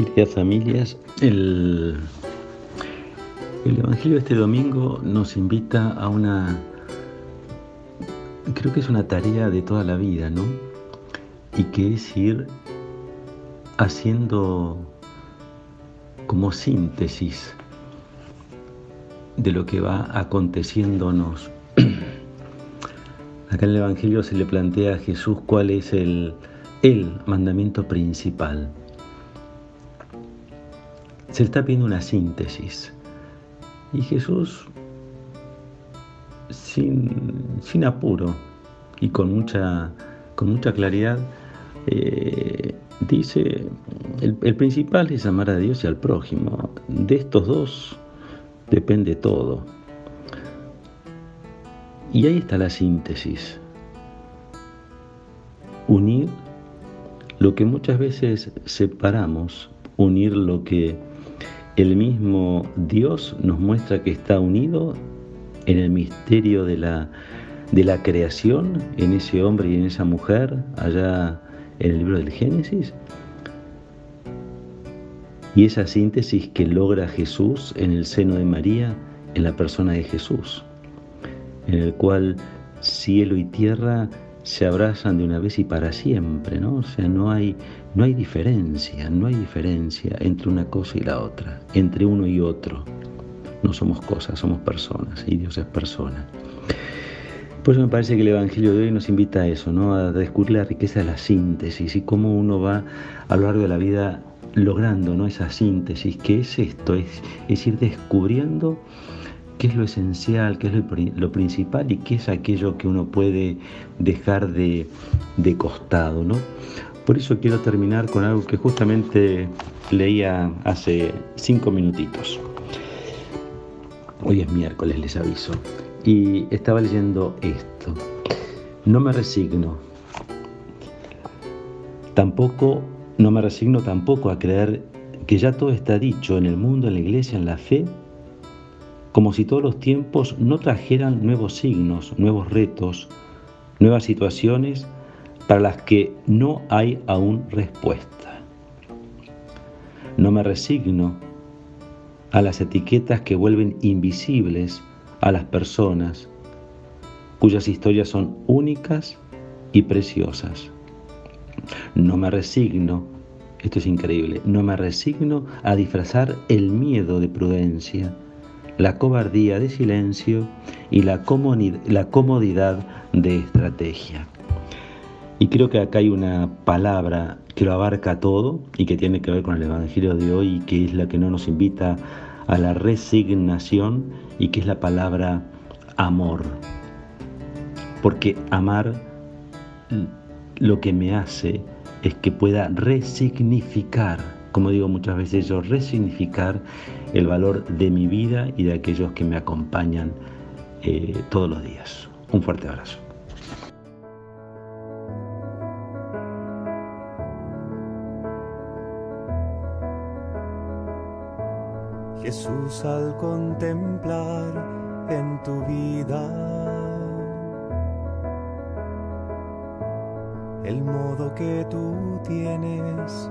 Queridas familias, el, el Evangelio de este domingo nos invita a una, creo que es una tarea de toda la vida, ¿no? Y que es ir haciendo como síntesis de lo que va aconteciéndonos. Acá en el Evangelio se le plantea a Jesús cuál es el, el mandamiento principal. Se está pidiendo una síntesis. Y Jesús, sin, apuro y con mucha, con mucha claridad, eh, dice, el, el principal es amar a Dios y al prójimo. De estos dos depende todo. Y ahí está la síntesis. Unir lo que muchas veces separamos, unir lo que el mismo Dios nos muestra que está unido en el misterio de la, de la creación, en ese hombre y en esa mujer, allá en el libro del Génesis. Y esa síntesis que logra Jesús en el seno de María, en la persona de Jesús, en el cual cielo y tierra se abrazan de una vez y para siempre, ¿no? O sea, no hay, no hay diferencia, no hay diferencia entre una cosa y la otra, entre uno y otro. No somos cosas, somos personas y Dios es persona. Por eso me parece que el Evangelio de hoy nos invita a eso, ¿no? a descubrir la riqueza de la síntesis y cómo uno va a lo largo de la vida logrando ¿no? esa síntesis, que es esto, es, es ir descubriendo qué es lo esencial, qué es lo, principal y qué es aquello que uno puede dejar de, costado. ¿no? Por eso quiero terminar con algo que justamente leía hace cinco minutitos. Hoy es miércoles, les aviso. Y estaba leyendo esto. No me resigno. Tampoco, no me resigno tampoco a creer que ya todo está dicho en el mundo, en la iglesia, en la fe como si todos los tiempos no trajeran nuevos signos, nuevos retos, nuevas situaciones para las que no hay aún respuesta. No me resigno a las etiquetas que vuelven invisibles a las personas cuyas historias son únicas y preciosas. No me resigno, esto es increíble, no me resigno a disfrazar el miedo de prudencia la cobardía de silencio y la comodidad de estrategia. Y creo que acá hay una palabra que lo abarca todo y que tiene que ver con el Evangelio de hoy y que es la que no nos invita a la resignación y que es la palabra amor. Porque amar lo que me hace es que pueda resignificar como digo muchas veces yo, resignificar el valor de mi vida y de aquellos que me acompañan eh, todos los días. Un fuerte abrazo. Jesús al contemplar en tu vida el modo que tú tienes